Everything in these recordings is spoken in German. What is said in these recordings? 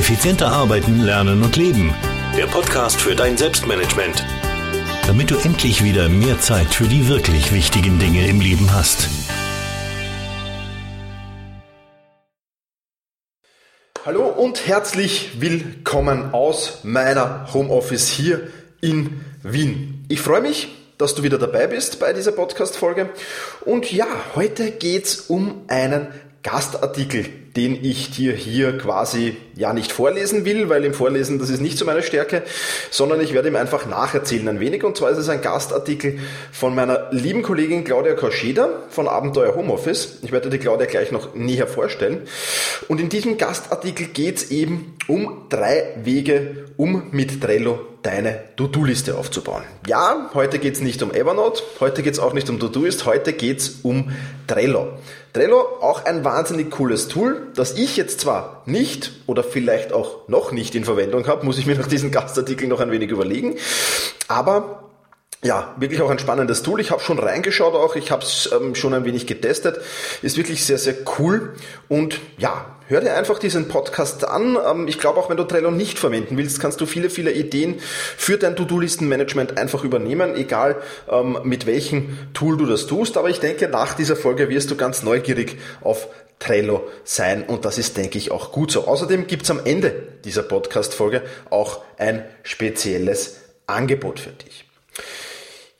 Effizienter arbeiten, lernen und leben. Der Podcast für dein Selbstmanagement. Damit du endlich wieder mehr Zeit für die wirklich wichtigen Dinge im Leben hast. Hallo und herzlich willkommen aus meiner Homeoffice hier in Wien. Ich freue mich, dass du wieder dabei bist bei dieser Podcast-Folge. Und ja, heute geht's um einen Gastartikel, den ich dir hier quasi ja nicht vorlesen will, weil im Vorlesen das ist nicht so meine Stärke, sondern ich werde ihm einfach nacherzählen ein wenig. Und zwar ist es ein Gastartikel von meiner lieben Kollegin Claudia Korscheder von Abenteuer Homeoffice. Ich werde die Claudia gleich noch näher vorstellen. Und in diesem Gastartikel geht es eben um drei Wege, um mit Trello deine To-Do-Liste aufzubauen. Ja, heute geht es nicht um Evernote, heute geht es auch nicht um To-Do-Ist, heute geht es um Trello. Trello, auch ein wahnsinnig cooles Tool, das ich jetzt zwar nicht oder vielleicht auch noch nicht in Verwendung habe, muss ich mir nach diesem Gastartikel noch ein wenig überlegen, aber ja, wirklich auch ein spannendes Tool. Ich habe schon reingeschaut auch, ich habe es ähm, schon ein wenig getestet. Ist wirklich sehr, sehr cool. Und ja, hör dir einfach diesen Podcast an. Ähm, ich glaube auch, wenn du Trello nicht verwenden willst, kannst du viele, viele Ideen für dein To-Do-Listen-Management einfach übernehmen, egal ähm, mit welchem Tool du das tust. Aber ich denke, nach dieser Folge wirst du ganz neugierig auf Trello sein und das ist, denke ich, auch gut so. Außerdem gibt's am Ende dieser Podcast-Folge auch ein spezielles Angebot für dich.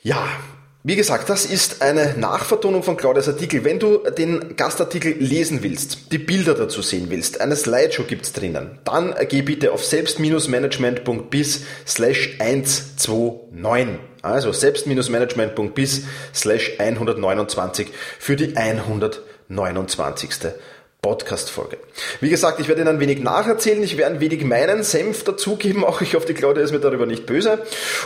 Ja, wie gesagt, das ist eine Nachvertonung von Claudias Artikel. Wenn du den Gastartikel lesen willst, die Bilder dazu sehen willst, eine Slideshow gibt's drinnen, dann geh bitte auf selbst-management.bis slash 129. Also selbst-management.bis slash 129 für die 129. Podcast-Folge. Wie gesagt, ich werde Ihnen ein wenig nacherzählen, ich werde ein wenig meinen Senf dazugeben, auch ich hoffe, die Claudia ist mir darüber nicht böse.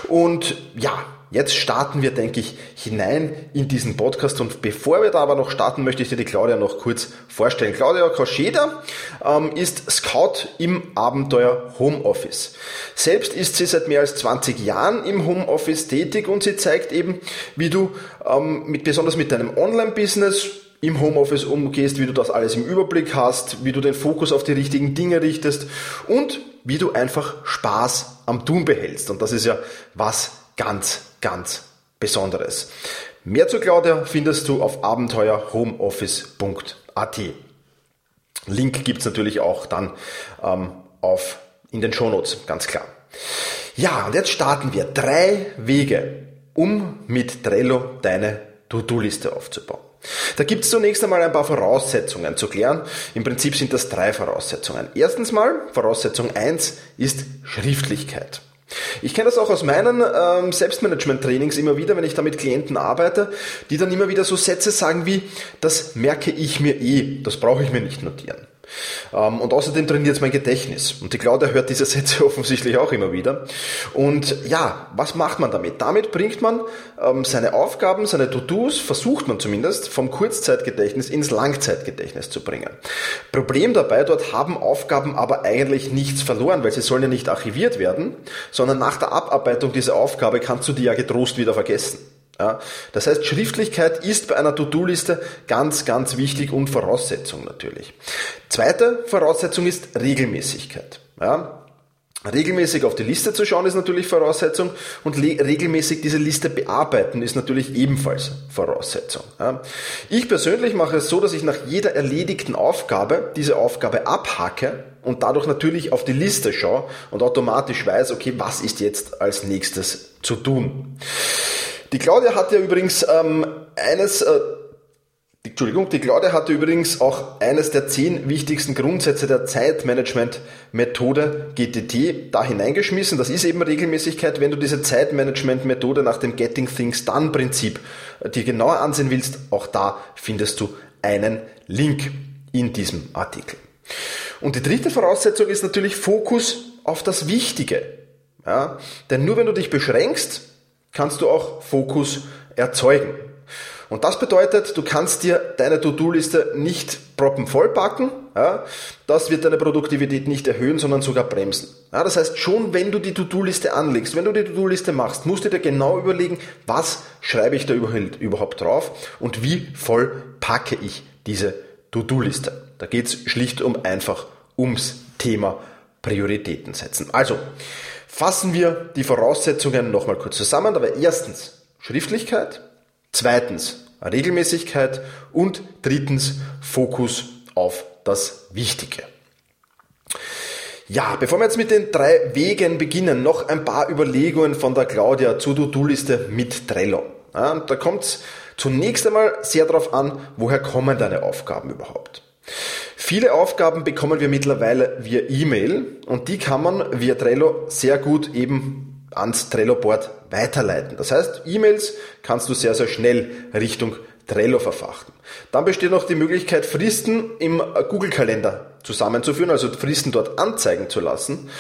Und ja, Jetzt starten wir, denke ich, hinein in diesen Podcast und bevor wir da aber noch starten, möchte ich dir die Claudia noch kurz vorstellen. Claudia Koscheda ähm, ist Scout im Abenteuer Homeoffice. Selbst ist sie seit mehr als 20 Jahren im Homeoffice tätig und sie zeigt eben, wie du ähm, mit, besonders mit deinem Online-Business im Homeoffice umgehst, wie du das alles im Überblick hast, wie du den Fokus auf die richtigen Dinge richtest und wie du einfach Spaß am Tun behältst. Und das ist ja was ganz ganz Besonderes. Mehr zu Claudia findest du auf abenteuerhomeoffice.at. Link gibt es natürlich auch dann ähm, auf, in den Shownotes, ganz klar. Ja, und jetzt starten wir. Drei Wege, um mit Trello deine To-Do-Liste aufzubauen. Da gibt es zunächst einmal ein paar Voraussetzungen zu klären. Im Prinzip sind das drei Voraussetzungen. Erstens mal, Voraussetzung 1 ist Schriftlichkeit. Ich kenne das auch aus meinen ähm, Selbstmanagement-Trainings immer wieder, wenn ich da mit Klienten arbeite, die dann immer wieder so Sätze sagen wie, das merke ich mir eh, das brauche ich mir nicht notieren. Ähm, und außerdem trainiert es mein Gedächtnis. Und die Claudia hört diese Sätze offensichtlich auch immer wieder. Und ja, was macht man damit? Damit bringt man ähm, seine Aufgaben, seine To-Dos, versucht man zumindest, vom Kurzzeitgedächtnis ins Langzeitgedächtnis zu bringen. Problem dabei, dort haben Aufgaben aber eigentlich nichts verloren, weil sie sollen ja nicht archiviert werden, sondern nach der Abarbeitung dieser Aufgabe kannst du die ja getrost wieder vergessen. Ja, das heißt, Schriftlichkeit ist bei einer To-Do-Liste ganz, ganz wichtig und Voraussetzung natürlich. Zweite Voraussetzung ist Regelmäßigkeit. Ja, Regelmäßig auf die Liste zu schauen ist natürlich Voraussetzung und regelmäßig diese Liste bearbeiten ist natürlich ebenfalls Voraussetzung. Ja. Ich persönlich mache es so, dass ich nach jeder erledigten Aufgabe diese Aufgabe abhacke und dadurch natürlich auf die Liste schaue und automatisch weiß, okay, was ist jetzt als nächstes zu tun. Die Claudia hat ja übrigens ähm, eines, äh, Entschuldigung, die Claudia hatte übrigens auch eines der zehn wichtigsten Grundsätze der Zeitmanagement-Methode GTT da hineingeschmissen. Das ist eben Regelmäßigkeit. Wenn du diese Zeitmanagement-Methode nach dem Getting Things Done Prinzip äh, dir genauer ansehen willst, auch da findest du einen Link in diesem Artikel. Und die dritte Voraussetzung ist natürlich Fokus auf das Wichtige. Ja? Denn nur wenn du dich beschränkst, kannst du auch Fokus erzeugen. Und das bedeutet, du kannst dir deine To-Do-Liste nicht proppenvoll packen. Ja, das wird deine Produktivität nicht erhöhen, sondern sogar bremsen. Ja, das heißt, schon wenn du die To-Do-Liste anlegst, wenn du die To-Do-Liste machst, musst du dir genau überlegen, was schreibe ich da überhaupt drauf und wie voll packe ich diese To-Do-Liste. Da geht es schlicht um einfach ums Thema Prioritäten setzen. Also, fassen wir die Voraussetzungen nochmal kurz zusammen. Aber erstens Schriftlichkeit, zweitens Regelmäßigkeit und drittens Fokus auf das Wichtige. Ja, bevor wir jetzt mit den drei Wegen beginnen, noch ein paar Überlegungen von der Claudia zur To-Do-Liste mit Trello. Ja, da kommt es zunächst einmal sehr darauf an, woher kommen deine Aufgaben überhaupt. Viele Aufgaben bekommen wir mittlerweile via E-Mail und die kann man via Trello sehr gut eben ans Trello-Board weiterleiten. Das heißt, E-Mails kannst du sehr, sehr schnell Richtung Trello verfachten. Dann besteht noch die Möglichkeit, Fristen im Google-Kalender zusammenzuführen, also Fristen dort anzeigen zu lassen.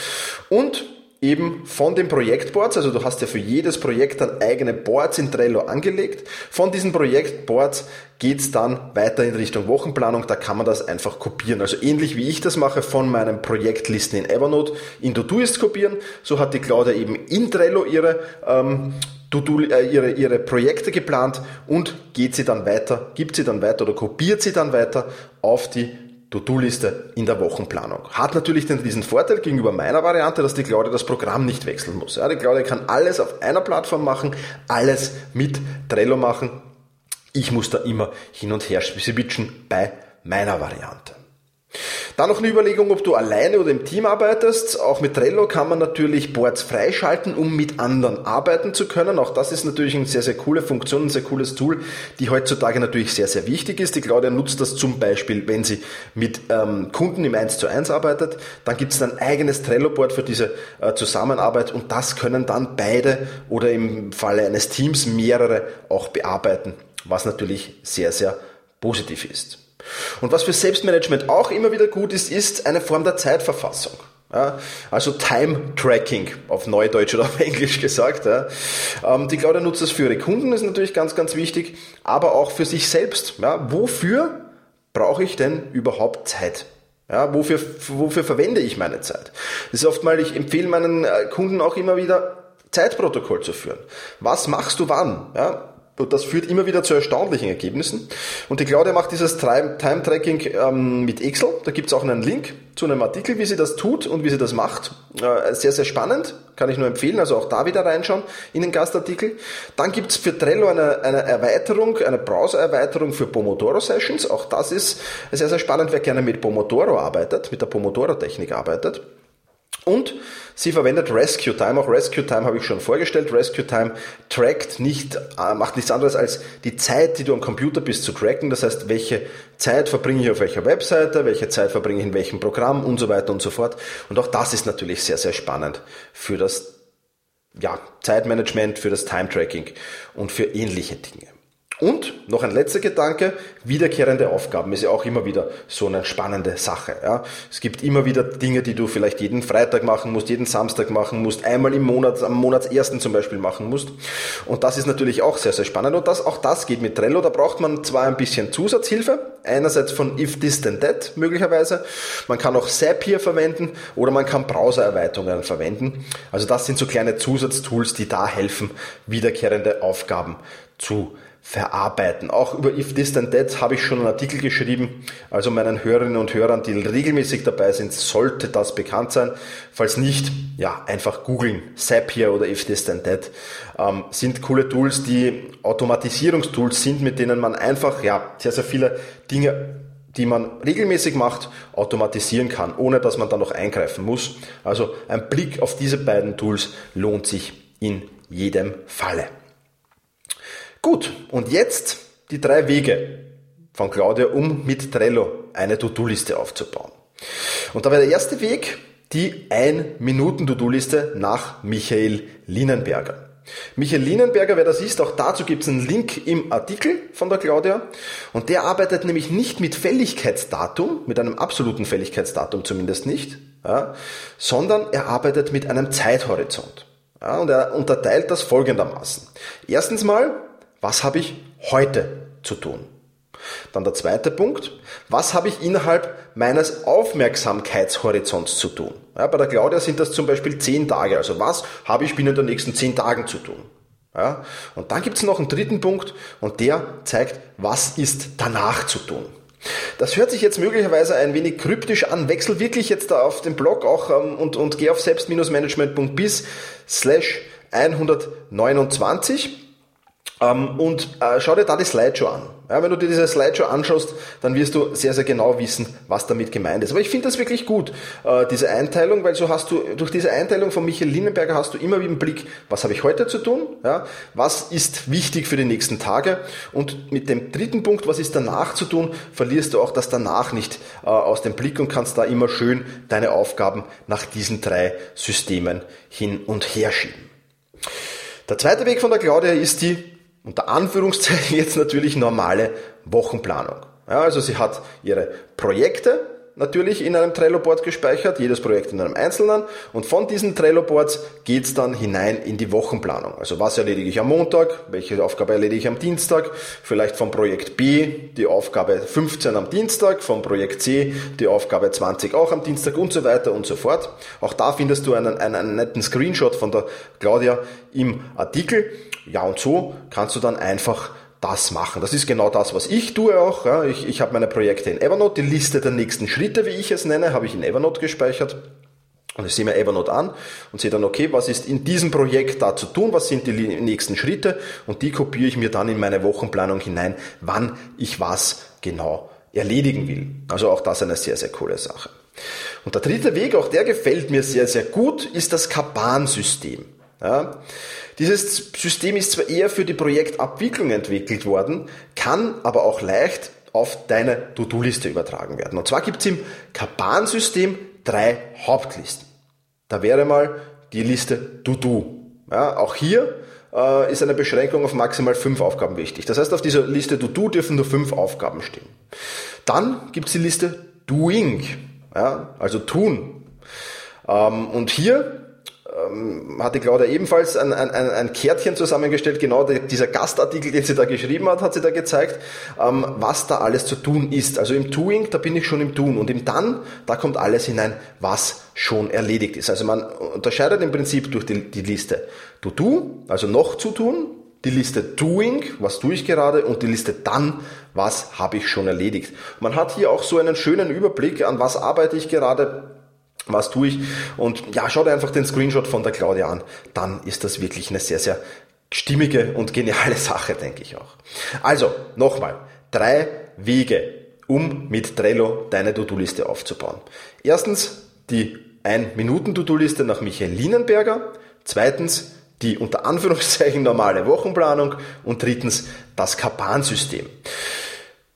Und eben von den Projektboards, also du hast ja für jedes Projekt dann eigene Boards in Trello angelegt. Von diesen Projektboards geht's dann weiter in Richtung Wochenplanung, da kann man das einfach kopieren. Also ähnlich wie ich das mache, von meinen Projektlisten in Evernote in Todoist kopieren, so hat die Claudia eben in Trello ihre ähm, äh, ihre, ihre Projekte geplant und geht sie dann weiter, gibt sie dann weiter oder kopiert sie dann weiter auf die To-Do-Liste in der Wochenplanung. Hat natürlich den riesen Vorteil gegenüber meiner Variante, dass die Claudia das Programm nicht wechseln muss. Ja, die Claudia kann alles auf einer Plattform machen, alles mit Trello machen. Ich muss da immer hin und her switchen bei meiner Variante. Dann noch eine Überlegung, ob du alleine oder im Team arbeitest. Auch mit Trello kann man natürlich Boards freischalten, um mit anderen arbeiten zu können. Auch das ist natürlich eine sehr, sehr coole Funktion, ein sehr cooles Tool, die heutzutage natürlich sehr, sehr wichtig ist. Die Claudia nutzt das zum Beispiel, wenn sie mit ähm, Kunden im 1 zu 1 arbeitet. Dann gibt es ein eigenes Trello-Board für diese äh, Zusammenarbeit und das können dann beide oder im Falle eines Teams mehrere auch bearbeiten, was natürlich sehr, sehr positiv ist. Und was für Selbstmanagement auch immer wieder gut ist, ist eine Form der Zeitverfassung. Ja, also Time Tracking auf Neudeutsch oder auf Englisch gesagt. Ja. Ähm, die Claudia nutzt das für ihre Kunden, ist natürlich ganz, ganz wichtig, aber auch für sich selbst. Ja. Wofür brauche ich denn überhaupt Zeit? Ja, wofür, wofür verwende ich meine Zeit? Das ist oft mal, ich empfehle meinen äh, Kunden auch immer wieder, Zeitprotokoll zu führen. Was machst du wann? Ja, und das führt immer wieder zu erstaunlichen Ergebnissen. Und die Claudia macht dieses Time-Tracking ähm, mit Excel. Da gibt es auch einen Link zu einem Artikel, wie sie das tut und wie sie das macht. Äh, sehr, sehr spannend. Kann ich nur empfehlen. Also auch da wieder reinschauen in den Gastartikel. Dann gibt es für Trello eine, eine Erweiterung, eine Browser-Erweiterung für Pomodoro-Sessions. Auch das ist sehr, sehr spannend, wer gerne mit Pomodoro arbeitet, mit der Pomodoro-Technik arbeitet. Und sie verwendet Rescue Time. Auch Rescue Time habe ich schon vorgestellt. Rescue Time trackt nicht, äh, macht nichts anderes als die Zeit, die du am Computer bist, zu tracken. Das heißt, welche Zeit verbringe ich auf welcher Webseite, welche Zeit verbringe ich in welchem Programm und so weiter und so fort. Und auch das ist natürlich sehr, sehr spannend für das ja, Zeitmanagement, für das Time Tracking und für ähnliche Dinge. Und noch ein letzter Gedanke, wiederkehrende Aufgaben ist ja auch immer wieder so eine spannende Sache. Ja. Es gibt immer wieder Dinge, die du vielleicht jeden Freitag machen musst, jeden Samstag machen musst, einmal im Monat, am Monatsersten zum Beispiel machen musst. Und das ist natürlich auch sehr, sehr spannend. Und das, auch das geht mit Trello. Da braucht man zwar ein bisschen Zusatzhilfe, einerseits von If This Then That möglicherweise. Man kann auch Zapier verwenden oder man kann Browser-Erweiterungen verwenden. Also das sind so kleine Zusatztools, die da helfen, wiederkehrende Aufgaben zu verarbeiten. Auch über If This Then That habe ich schon einen Artikel geschrieben. Also meinen Hörerinnen und Hörern, die regelmäßig dabei sind, sollte das bekannt sein. Falls nicht, ja, einfach googeln. Zapier oder If This Then That ähm, sind coole Tools, die Automatisierungstools sind, mit denen man einfach, ja, sehr, sehr viele Dinge die man regelmäßig macht, automatisieren kann, ohne dass man dann noch eingreifen muss. Also ein Blick auf diese beiden Tools lohnt sich in jedem Falle. Gut, und jetzt die drei Wege von Claudia, um mit Trello eine To-Do-Liste aufzubauen. Und da wäre der erste Weg die Ein-Minuten-To-Do-Liste nach Michael Linenberger. Michael Linenberger, wer das ist, auch dazu gibt es einen Link im Artikel von der Claudia. Und der arbeitet nämlich nicht mit Fälligkeitsdatum, mit einem absoluten Fälligkeitsdatum zumindest nicht, ja, sondern er arbeitet mit einem Zeithorizont. Ja, und er unterteilt das folgendermaßen. Erstens mal was habe ich heute zu tun? Dann der zweite Punkt, was habe ich innerhalb meines Aufmerksamkeitshorizonts zu tun? Ja, bei der Claudia sind das zum Beispiel zehn Tage, also was habe ich binnen der nächsten zehn Tagen zu tun? Ja, und dann gibt es noch einen dritten Punkt und der zeigt, was ist danach zu tun. Das hört sich jetzt möglicherweise ein wenig kryptisch an. Wechsel wirklich jetzt da auf den Blog auch ähm, und, und geh auf selbst-management.bis slash 129 ähm, und äh, schau dir da die Slideshow an. Ja, wenn du dir diese Slideshow anschaust, dann wirst du sehr, sehr genau wissen, was damit gemeint ist. Aber ich finde das wirklich gut, äh, diese Einteilung, weil so hast du, durch diese Einteilung von Michael Linnenberger hast du immer wieder einen Blick, was habe ich heute zu tun, ja, was ist wichtig für die nächsten Tage und mit dem dritten Punkt, was ist danach zu tun, verlierst du auch das danach nicht äh, aus dem Blick und kannst da immer schön deine Aufgaben nach diesen drei Systemen hin und her schieben. Der zweite Weg von der Claudia ist die unter Anführungszeichen jetzt natürlich normale Wochenplanung. Ja, also sie hat ihre Projekte natürlich in einem Trello-Board gespeichert, jedes Projekt in einem einzelnen und von diesen Trello-Boards geht's dann hinein in die Wochenplanung. Also was erledige ich am Montag, welche Aufgabe erledige ich am Dienstag, vielleicht vom Projekt B die Aufgabe 15 am Dienstag, vom Projekt C die Aufgabe 20 auch am Dienstag und so weiter und so fort. Auch da findest du einen, einen, einen netten Screenshot von der Claudia im Artikel ja, und so kannst du dann einfach das machen. Das ist genau das, was ich tue auch. Ja. Ich, ich habe meine Projekte in Evernote, die Liste der nächsten Schritte, wie ich es nenne, habe ich in Evernote gespeichert. Und ich sehe mir Evernote an und sehe dann, okay, was ist in diesem Projekt da zu tun, was sind die nächsten Schritte und die kopiere ich mir dann in meine Wochenplanung hinein, wann ich was genau erledigen will. Also auch das eine sehr, sehr coole Sache. Und der dritte Weg, auch der gefällt mir sehr, sehr gut, ist das Kaban-System. Ja. Dieses System ist zwar eher für die Projektabwicklung entwickelt worden, kann aber auch leicht auf deine To-Do-Liste übertragen werden. Und zwar gibt es im Kaban-System drei Hauptlisten. Da wäre mal die Liste To-Do. Ja, auch hier äh, ist eine Beschränkung auf maximal fünf Aufgaben wichtig. Das heißt, auf dieser Liste To-Do dürfen nur fünf Aufgaben stehen. Dann gibt es die Liste Doing, ja, also tun. Ähm, und hier ähm, hatte Claudia ebenfalls ein, ein, ein Kärtchen zusammengestellt, genau dieser Gastartikel, den sie da geschrieben hat, hat sie da gezeigt, ähm, was da alles zu tun ist. Also im Doing, da bin ich schon im Tun und im Dann, da kommt alles hinein, was schon erledigt ist. Also man unterscheidet im Prinzip durch die, die Liste To Do, also noch zu tun, die Liste Doing, was tue ich gerade, und die Liste Dann, was habe ich schon erledigt. Man hat hier auch so einen schönen Überblick, an was arbeite ich gerade, was tue ich? Und ja, schau dir einfach den Screenshot von der Claudia an. Dann ist das wirklich eine sehr, sehr stimmige und geniale Sache, denke ich auch. Also, nochmal, drei Wege, um mit Trello deine To-Do-Liste aufzubauen. Erstens die 1-Minuten-To-Do-Liste nach Michael Lienenberger. Zweitens die unter Anführungszeichen normale Wochenplanung. Und drittens das Kapan-System.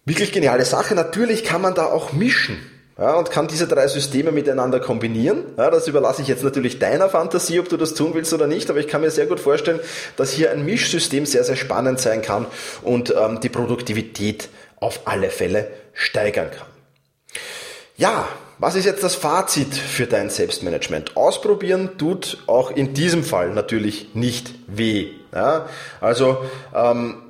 Wirklich geniale Sache. Natürlich kann man da auch mischen ja, und kann diese drei Systeme miteinander kombinieren. Ja, das überlasse ich jetzt natürlich deiner Fantasie, ob du das tun willst oder nicht, aber ich kann mir sehr gut vorstellen, dass hier ein Mischsystem sehr, sehr spannend sein kann und ähm, die Produktivität auf alle Fälle steigern kann. Ja, was ist jetzt das Fazit für dein Selbstmanagement? Ausprobieren tut auch in diesem Fall natürlich nicht weh. Ja, also ähm,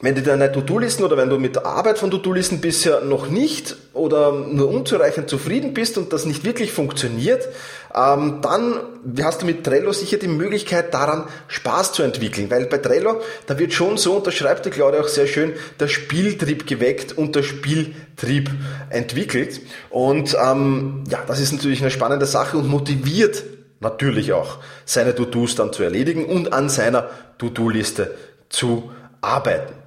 wenn du deine To-Do-Listen oder wenn du mit der Arbeit von To-Do-Listen bisher noch nicht oder nur unzureichend zufrieden bist und das nicht wirklich funktioniert, ähm, dann hast du mit Trello sicher die Möglichkeit daran Spaß zu entwickeln, weil bei Trello, da wird schon so, und das schreibt die Claudia auch sehr schön, der Spieltrieb geweckt und der Spieltrieb entwickelt. Und ähm, ja, das ist natürlich eine spannende Sache und motiviert natürlich auch, seine To-Dos dann zu erledigen und an seiner To-Do-Liste zu arbeiten.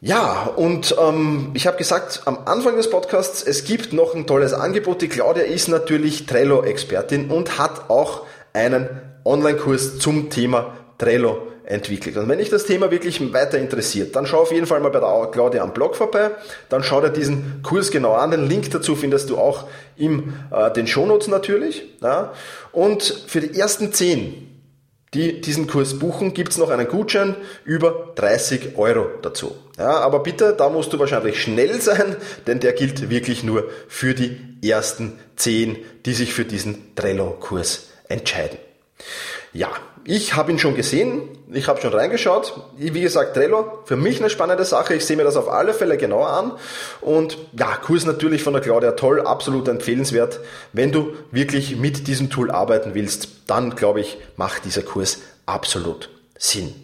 Ja, und ähm, ich habe gesagt am Anfang des Podcasts, es gibt noch ein tolles Angebot. Die Claudia ist natürlich Trello-Expertin und hat auch einen Online-Kurs zum Thema Trello entwickelt. Und wenn dich das Thema wirklich weiter interessiert, dann schau auf jeden Fall mal bei der Claudia am Blog vorbei. Dann schau dir diesen Kurs genau an. Den Link dazu findest du auch in äh, den Shownotes natürlich. Ja. Und für die ersten zehn die diesen Kurs buchen, gibt's noch einen Gutschein über 30 Euro dazu. Ja, aber bitte, da musst du wahrscheinlich schnell sein, denn der gilt wirklich nur für die ersten 10, die sich für diesen Trello-Kurs entscheiden. Ja, ich habe ihn schon gesehen, ich habe schon reingeschaut. Wie gesagt, Trello, für mich eine spannende Sache. Ich sehe mir das auf alle Fälle genauer an. Und ja, Kurs natürlich von der Claudia toll, absolut empfehlenswert. Wenn du wirklich mit diesem Tool arbeiten willst, dann glaube ich, macht dieser Kurs absolut Sinn.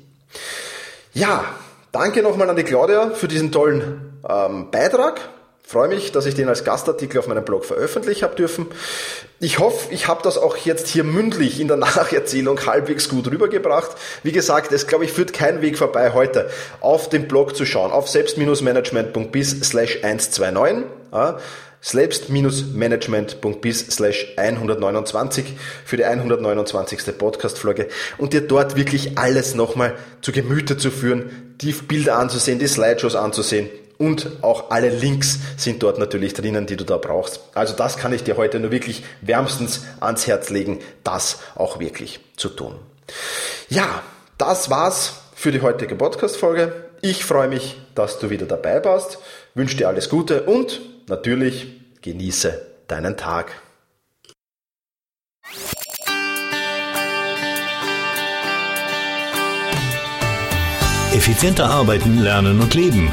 Ja, danke nochmal an die Claudia für diesen tollen ähm, Beitrag. Freue mich, dass ich den als Gastartikel auf meinem Blog veröffentlichen habe dürfen. Ich hoffe, ich habe das auch jetzt hier mündlich in der Nacherzählung halbwegs gut rübergebracht. Wie gesagt, es glaube ich führt kein Weg vorbei, heute auf den Blog zu schauen, auf selbst-management.bis slash 129. Ja, selbst-management.bis slash 129 für die 129. Podcast-Folge und dir dort wirklich alles nochmal zu Gemüte zu führen, die Bilder anzusehen, die Slideshows anzusehen und auch alle Links sind dort natürlich drinnen, die du da brauchst. Also das kann ich dir heute nur wirklich wärmstens ans Herz legen, das auch wirklich zu tun. Ja, das war's für die heutige Podcast-Folge. Ich freue mich, dass du wieder dabei warst, wünsche dir alles Gute und natürlich genieße deinen Tag. Effizienter arbeiten, lernen und leben